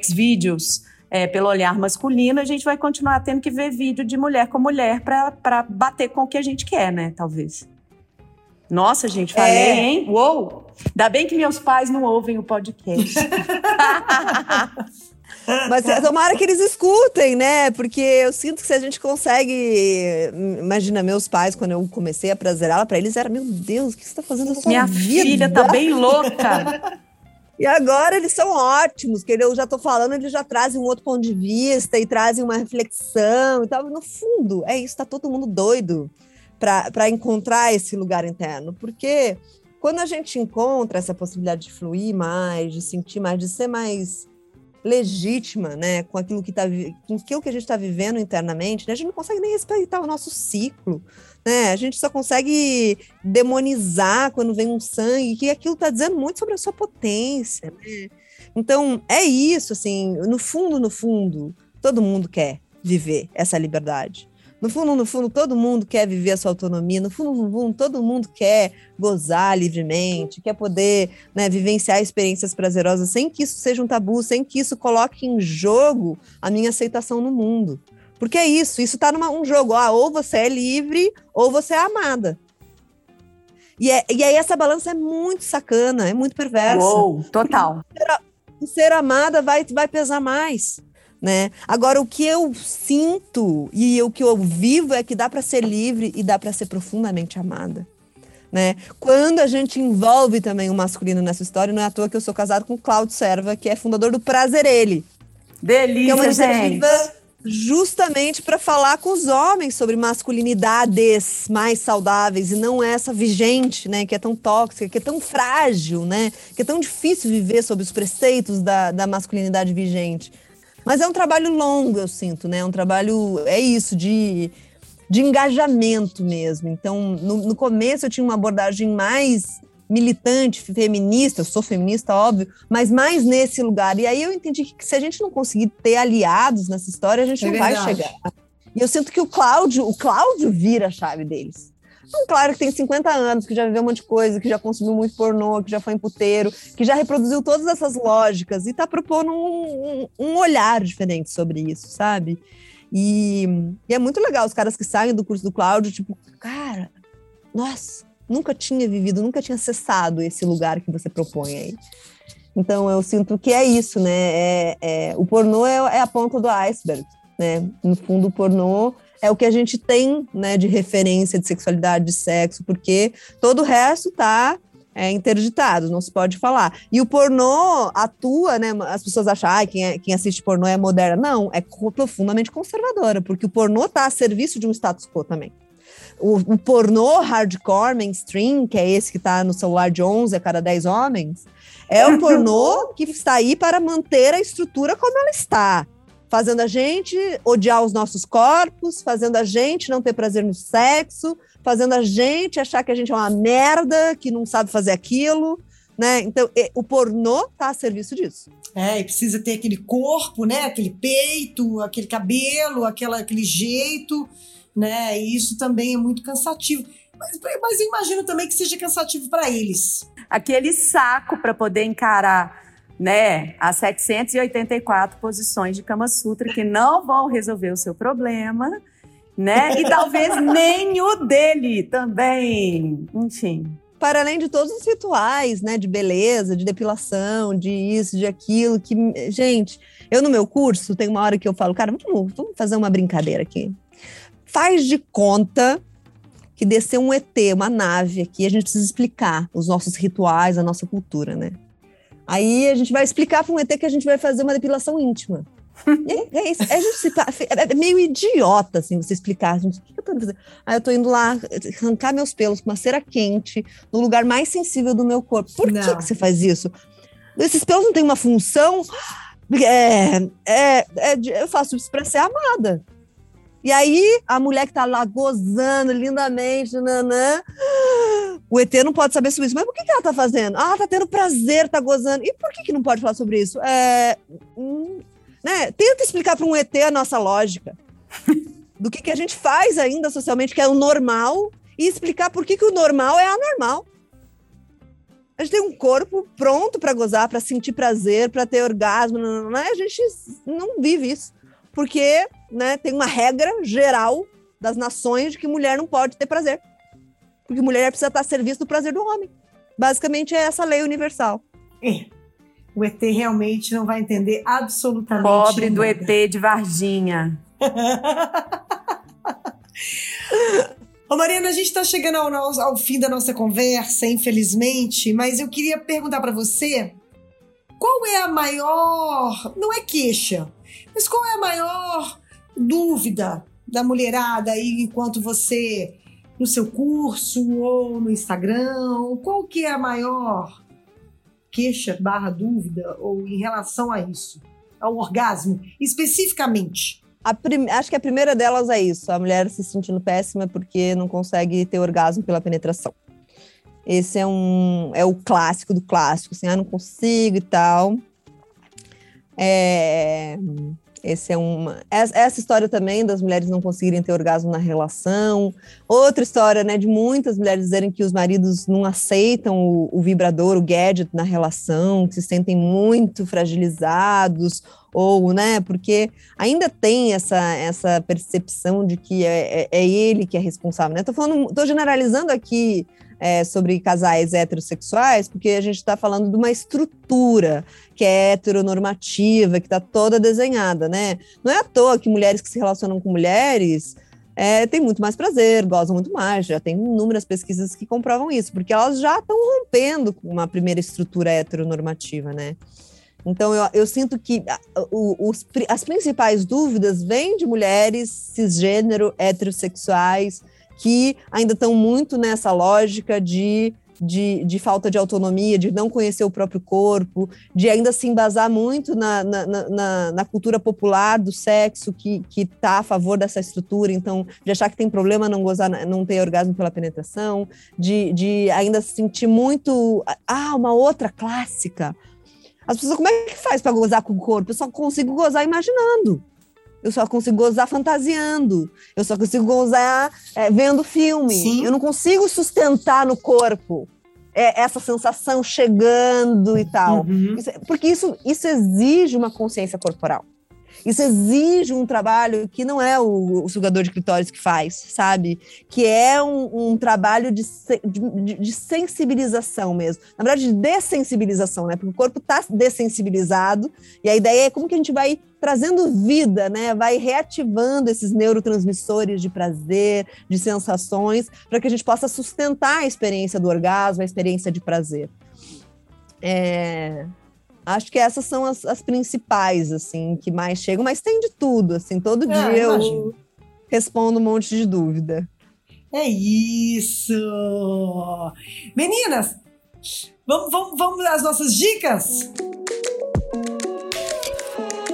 Xvideos, é, pelo olhar masculino, a gente vai continuar tendo que ver vídeo de mulher com mulher para bater com o que a gente quer, né? Talvez. Nossa, gente, falei, É. hein? Uou! Ainda bem que meus pais não ouvem o podcast. [LAUGHS] Mas é, tomara que eles escutem, né? Porque eu sinto que se a gente consegue. Imagina, meus pais, quando eu comecei a prazerá-la, pra eles era: Meu Deus, o que você tá fazendo Minha vida? filha tá bem louca. [LAUGHS] E agora eles são ótimos, que eu já tô falando, eles já trazem um outro ponto de vista e trazem uma reflexão e tal. No fundo, é isso, tá todo mundo doido para encontrar esse lugar interno. Porque quando a gente encontra essa possibilidade de fluir mais, de sentir mais, de ser mais legítima, né, com aquilo que tá, com aquilo que a gente está vivendo internamente, né, a gente não consegue nem respeitar o nosso ciclo, né? A gente só consegue demonizar quando vem um sangue, que aquilo está dizendo muito sobre a sua potência, né? Então, é isso, assim, no fundo, no fundo, todo mundo quer viver essa liberdade. No fundo, no fundo, todo mundo quer viver a sua autonomia. No fundo, no fundo, todo mundo quer gozar livremente, quer poder né, vivenciar experiências prazerosas sem que isso seja um tabu, sem que isso coloque em jogo a minha aceitação no mundo. Porque é isso, isso tá num um jogo. Ah, ou você é livre, ou você é amada. E, é, e aí essa balança é muito sacana, é muito perversa. Uou, total. O ser amada vai, vai pesar mais. Né? Agora, o que eu sinto e o que eu vivo é que dá para ser livre e dá para ser profundamente amada. Né? Quando a gente envolve também o masculino nessa história, não é à toa que eu sou casado com o Claudio Serva, que é fundador do Prazer Ele, que é Delícia, uma gente. Justamente para falar com os homens sobre masculinidades mais saudáveis e não essa vigente, né, que é tão tóxica, que é tão frágil, né, que é tão difícil viver sob os preceitos da, da masculinidade vigente. Mas é um trabalho longo, eu sinto, né? É um trabalho, é isso, de, de engajamento mesmo. Então, no, no começo eu tinha uma abordagem mais militante, feminista, eu sou feminista, óbvio, mas mais nesse lugar. E aí eu entendi que se a gente não conseguir ter aliados nessa história, a gente É não vai verdade. chegar. E eu sinto que o Cláudio, o Cláudio vira a chave deles. Um claro que tem 50 anos, que já viveu um monte de coisa, que já consumiu muito pornô, que já foi em puteiro, que já reproduziu todas essas lógicas e tá propondo um, um- um olhar diferente sobre isso, sabe? E, e é muito legal os caras que saem do curso do Cláudio, tipo, cara, nossa, nunca tinha vivido, nunca tinha acessado esse lugar que você propõe aí. Então eu sinto que é isso, né? É, é o pornô é, é, a ponta do iceberg, né? No fundo, o pornô é o que a gente tem, né, de referência de sexualidade, de sexo, porque todo o resto tá é, interditado, não se pode falar. E o pornô atua, né? As pessoas acham, ah, quem, é, quem assiste pornô é moderna. Não, é profundamente conservadora, porque o pornô está a serviço de um status quo também. O, o, pornô hardcore, mainstream, que é esse que está no celular de 11 a cada 10 homens, é o pornô [LAUGHS] que está aí para manter a estrutura como ela está. Fazendo a gente odiar os nossos corpos, fazendo a gente não ter prazer no sexo, fazendo a gente achar que a gente é uma merda, que não sabe fazer aquilo, né? Então, o pornô tá a serviço disso. É, e precisa ter aquele corpo, né? Aquele peito, aquele cabelo, aquela, aquele jeito, né? E isso também é muito cansativo. Mas, mas eu imagino também que seja cansativo para eles. Aquele saco para poder encarar né, as 784 posições de Kama Sutra que não vão resolver o seu problema né? E talvez [LAUGHS] nem o dele também. Enfim. Para além de todos os rituais, né, de beleza, de depilação, de isso, de aquilo, que, gente, eu no meu curso tem uma hora que eu falo, cara, vamos, vamos fazer uma brincadeira aqui. Faz de conta que desceu um ET, uma nave aqui, a gente precisa explicar os nossos rituais, a nossa cultura, né? Aí a gente vai explicar para um ET que a gente vai fazer uma depilação íntima. É, [LAUGHS] é, isso. É, gente, é meio idiota, assim, você explicar. Gente, o que eu tô fazendo? Aí eu tô indo lá arrancar meus pelos com uma cera quente no lugar mais sensível do meu corpo. Por que, que você faz isso? Esses pelos não têm uma função. É, é, é, eu faço isso pra ser amada. E aí, a mulher que tá lá gozando lindamente, nanã, o ET não pode saber sobre isso. Mas por que, que ela tá fazendo? Ah, tá tendo prazer, tá gozando. E por que, que não pode falar sobre isso? É, hum, né? Tenta explicar para um ET a nossa lógica [LAUGHS] do que, que a gente faz ainda socialmente, que é o normal, e explicar por que, que o normal é anormal. A gente tem um corpo pronto para gozar, para sentir prazer, para ter orgasmo, não, não, não, a gente não vive isso. Porque né, tem uma regra geral das nações de que mulher não pode ter prazer. Porque mulher precisa estar a serviço do prazer do homem. Basicamente é essa lei universal. É o ET realmente não vai entender absolutamente Pobre nada. do ET de Varginha. [LAUGHS] Ô Mariana, a gente está chegando ao, ao, fim da nossa conversa, infelizmente, mas eu queria perguntar para você qual é a maior, não é queixa, mas qual é a maior dúvida da mulherada aí enquanto você no seu curso ou no Instagram, qual que é a maior queixa barra dúvida ou em relação a isso, ao orgasmo, especificamente? Prim... Acho que a primeira delas é isso, a mulher se sentindo péssima porque não consegue ter orgasmo pela penetração. Esse é um é o clássico do clássico, assim, ah, não consigo e tal. É, esse é uma. Essa história também das mulheres não conseguirem ter orgasmo na relação. Outra história, né, de muitas mulheres dizerem que os maridos não aceitam o, o vibrador, o gadget na relação, que se sentem muito fragilizados, ou, né, porque ainda tem essa, essa percepção de que é, é, é ele que é responsável, né? Tô falando, tô generalizando aqui é, sobre casais heterossexuais, porque a gente está falando de uma estrutura que é heteronormativa, que está toda desenhada, né? Não é à toa que mulheres que se relacionam com mulheres é, têm muito mais prazer, gozam muito mais, já tem inúmeras pesquisas que comprovam isso, porque elas já estão rompendo com uma primeira estrutura heteronormativa, né? Então, eu, eu sinto que os, as principais dúvidas vêm de mulheres cisgênero, heterossexuais, que ainda estão muito nessa lógica de, de, de, falta de autonomia, de não conhecer o próprio corpo, de ainda se embasar muito na, na, na, na cultura popular do sexo que está a favor dessa estrutura, então, de achar que tem problema não gozar, não ter orgasmo pela penetração, de, de ainda se sentir muito. Ah, uma outra clássica. As pessoas, como é que faz para gozar com o corpo? Eu só consigo gozar imaginando. Eu só consigo gozar fantasiando. Eu só consigo gozar é, vendo filme. Sim. Eu não consigo sustentar no corpo é, essa sensação chegando e tal. Uhum. Isso, porque isso, isso exige uma consciência corporal. Isso exige um trabalho que não é o, o sugador de clitóris que faz, sabe? Que é um, um trabalho de, de, de, sensibilização mesmo. Na verdade, de dessensibilização, né? Porque o corpo está dessensibilizado e a ideia é como que a gente vai trazendo vida, né? Vai reativando esses neurotransmissores de prazer, de sensações, para que a gente possa sustentar a experiência do orgasmo, a experiência de prazer. É, acho que essas são as, as, principais, assim, que mais chegam, mas tem de tudo, assim, todo é, dia eu respondo um monte de dúvida. É isso! Meninas, vamos, vamos, vamos às nossas dicas?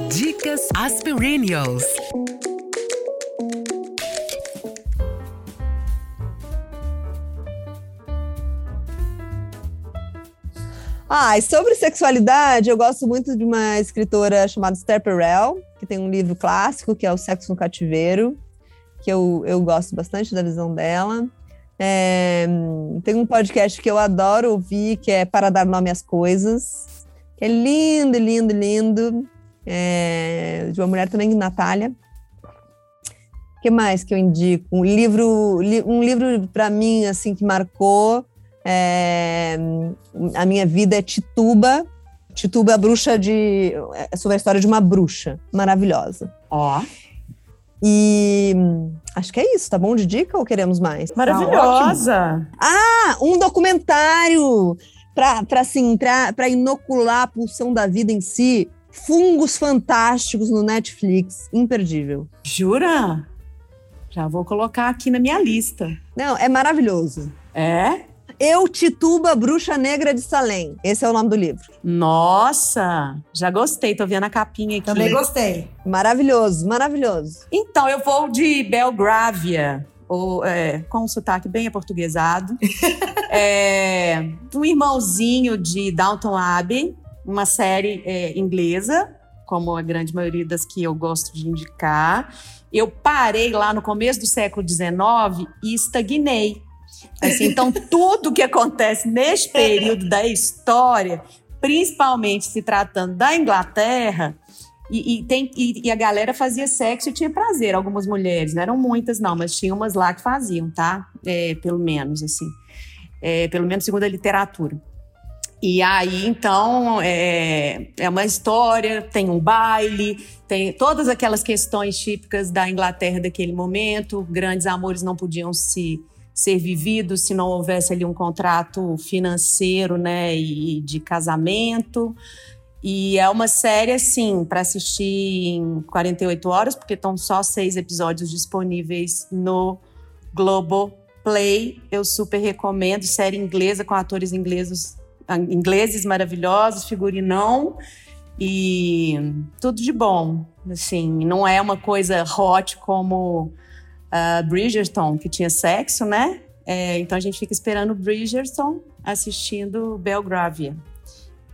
Dicas Aspirinials. Ah, e sobre sexualidade, eu gosto muito de uma escritora chamada Esther Perel, que tem um livro clássico, que é O Sexo no Cativeiro, que eu, eu gosto bastante da visão dela. É, tem um podcast que eu adoro ouvir, que é Para Dar Nome às Coisas, que é lindo, lindo, lindo, é, de uma mulher também, Natália. O que mais que eu indico? Um livro, um livro para mim, assim, que marcou é, a minha vida é Tituba. Tituba, a bruxa de. É sobre a história de uma bruxa maravilhosa. Ó. E acho que é isso, tá bom de dica ou queremos mais? Maravilhosa! Tá ah, um documentário para assim, para inocular a pulsão da vida em si. Fungos Fantásticos no Netflix, imperdível. Jura? Já vou colocar aqui na minha lista. Não, é maravilhoso. É? Eu Tituba, Bruxa Negra de Salem. Esse é o nome do livro. Nossa, já gostei. Tô vendo a capinha aqui. Também gostei. Maravilhoso, maravilhoso. Então, eu vou de Belgravia. Ou, é, com um sotaque bem aportuguesado. [LAUGHS] é, um irmãozinho de Downton Abbey, uma série é, inglesa, como a grande maioria das que eu gosto de indicar. Eu parei lá no começo do século XIX e estagnei Assim, então, tudo que acontece neste período da história, principalmente se tratando da Inglaterra, e, e, tem, e, e, a galera fazia sexo e tinha prazer, algumas mulheres, não eram muitas não, mas tinha umas lá que faziam, tá? É, pelo menos, assim. É, pelo menos segundo a literatura. E aí, então, é, é uma história, tem um baile, tem todas aquelas questões típicas da Inglaterra daquele momento, grandes amores não podiam se ser vivido se não houvesse ali um contrato financeiro, né, e de casamento. E é uma série, assim, para assistir em 48 horas, porque estão só seis episódios disponíveis no Globoplay. Eu super recomendo. Série inglesa com atores ingleses, ingleses maravilhosos, figurinão e tudo de bom. Assim, não é uma coisa hot como uh, Bridgerton, que tinha sexo, né? É, então a gente fica esperando Bridgerton assistindo Belgravia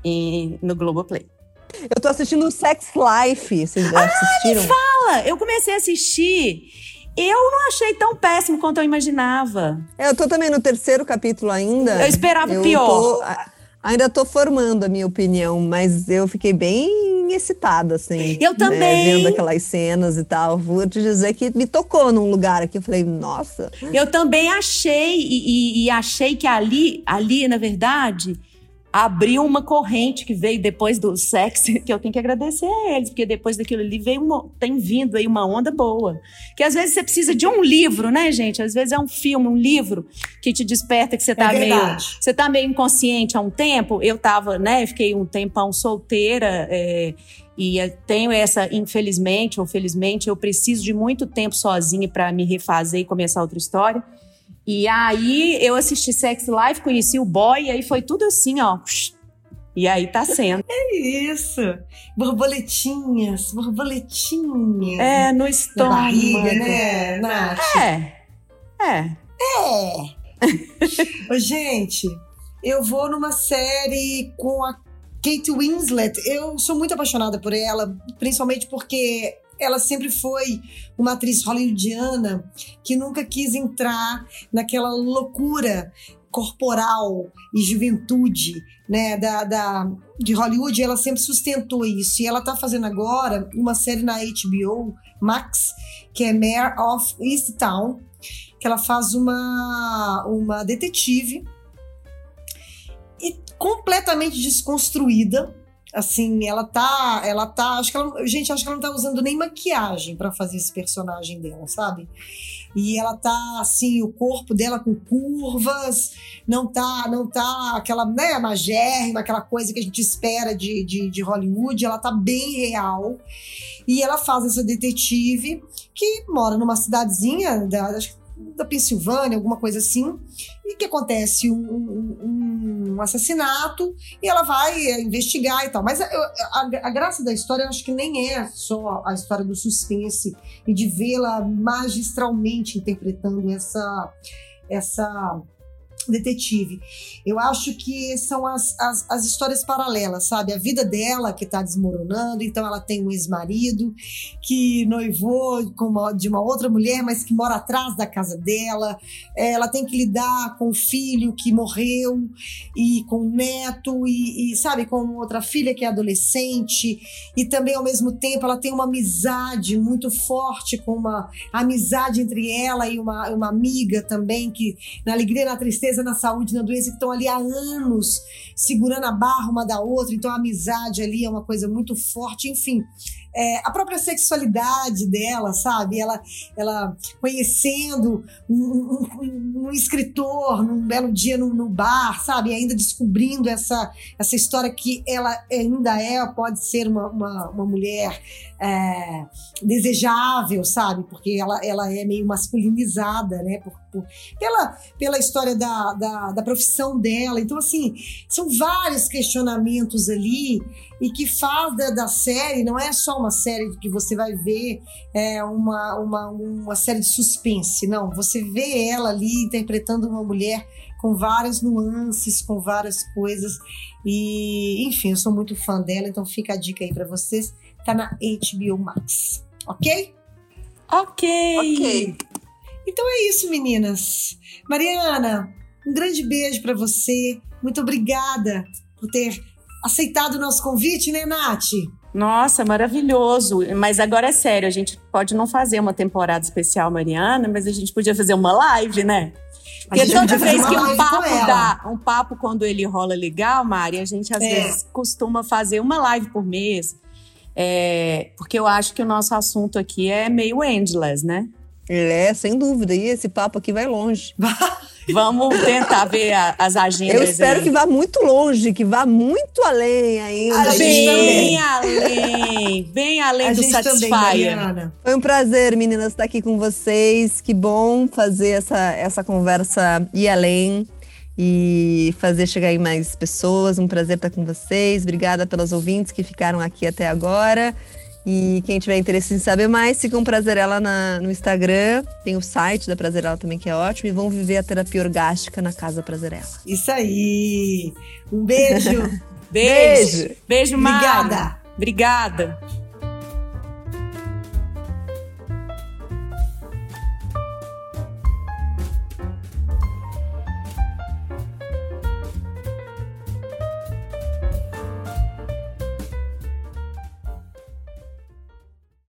em, no Globoplay. Eu tô assistindo Sex Life, vocês já ah, assistiram? Me fala! Eu comecei a assistir. Eu não achei tão péssimo quanto eu imaginava. Eu tô também no terceiro capítulo ainda. Eu esperava eu pior. Tô, ainda tô formando a minha opinião, mas eu fiquei bem excitada, assim. Eu né, também. Né, vendo aquelas cenas e tal. Vou te dizer que me tocou num lugar aqui. Eu falei, nossa. Eu também achei, e, e, e achei que ali, ali, na verdade, abriu uma corrente que veio depois do sexo, [LAUGHS] que eu tenho que agradecer a eles, porque depois daquilo ali veio uma, tem vindo aí uma onda boa. Que às vezes você precisa de um livro, né, gente? Às vezes é um filme, um livro que te desperta que você tá é meio, você tá meio inconsciente há um tempo. Eu tava, né, fiquei um tempão solteira, é, e tenho essa, infelizmente ou felizmente, eu preciso de muito tempo sozinha para me refazer e começar outra história. E aí eu assisti Sex Life, conheci o boy, e aí foi tudo assim, ó. E aí tá sendo. [LAUGHS] É isso. Borboletinhas, borboletinhas. É, no estômago. Na barriga, né, Nath? É. É. É. [LAUGHS] Gente, eu vou numa série com a Kate Winslet. Eu sou muito apaixonada por ela, principalmente porque ela sempre foi uma atriz hollywoodiana que nunca quis entrar naquela loucura corporal e juventude né, da, da, de Hollywood, ela sempre sustentou isso. E ela está fazendo agora uma série na HBO Max, que é Mayor of Easttown, que ela faz uma, uma detetive e completamente desconstruída. Assim, ela tá, ela tá, acho que ela, gente, acho que ela não tá usando nem maquiagem para fazer esse personagem dela, sabe? E ela tá assim, o corpo dela com curvas, não tá, não tá aquela, né, magérrima, aquela coisa que a gente espera de, de, de Hollywood, ela tá bem real. E ela faz essa detetive que mora numa cidadezinha, da, acho que da Pensilvânia, alguma coisa assim, e que acontece um, um, um assassinato e ela vai é, investigar e tal. Mas a, a, a, graça da história, eu acho que nem é só a história do suspense e de vê-la magistralmente interpretando essa essa detetive. Eu acho que são as, as, as histórias paralelas, sabe? A vida dela que está desmoronando, então ela tem um ex-marido que noivou com uma, de uma outra mulher, mas que mora atrás da casa dela. É, ela tem que lidar com o filho que morreu e com o neto e, e, sabe, com outra filha que é adolescente e também ao mesmo tempo ela tem uma amizade muito forte com uma amizade entre ela e uma, uma amiga também que na alegria e na tristeza na saúde, na doença, que estão ali há anos segurando a barra uma da outra, então a amizade ali é uma coisa muito forte, enfim é, a própria sexualidade dela, sabe? Ela, ela conhecendo um, um, um escritor num belo dia no, no, bar, sabe? E ainda descobrindo essa, essa história que ela ainda é, pode ser uma, uma, uma mulher é, desejável, sabe? Porque ela, ela é meio masculinizada, né? Por, por, pela, pela história da, da, da profissão dela. Então, assim, são vários questionamentos ali e que faz da, da, série, não é só uma série que você vai ver é, uma, uma, uma série de suspense, não. Você vê ela ali interpretando uma mulher com várias nuances, com várias coisas. E, enfim, eu sou muito fã dela, então fica a dica aí para vocês. Tá na HBO Max, ok? Ok. Ok. Então é isso, meninas. Mariana, um grande beijo para você. Muito obrigada por ter aceitado o nosso convite, né, Nath? Nossa, maravilhoso. Mas agora é sério, a gente pode não fazer uma temporada especial Mariana, mas a gente podia fazer uma live, né? Porque toda vez que um papo dá, um papo quando ele rola legal, Mari, a gente às é. vezes costuma fazer uma live por mês. É, porque eu acho que o nosso assunto aqui é meio endless, né? É, sem dúvida. E esse papo aqui vai longe. [LAUGHS] Vamos tentar ver a, as agendas. Eu espero aí. que vá muito longe, que vá muito além ainda. Bem além, bem além a do Satisfyer. Foi um prazer, meninas, estar aqui com vocês. Que bom fazer essa, essa conversa ir além e fazer chegar em mais pessoas. Um prazer estar com vocês. Obrigada pelos ouvintes que ficaram aqui até agora. E quem tiver interesse em saber mais, sigam Prazerela na, no Instagram. Tem o site da Prazerela também, que é ótimo. E vão viver a terapia orgástica na Casa Prazerela. Isso aí! Um beijo! [LAUGHS] beijo! Beijo, Mara! Obrigada! Obrigada!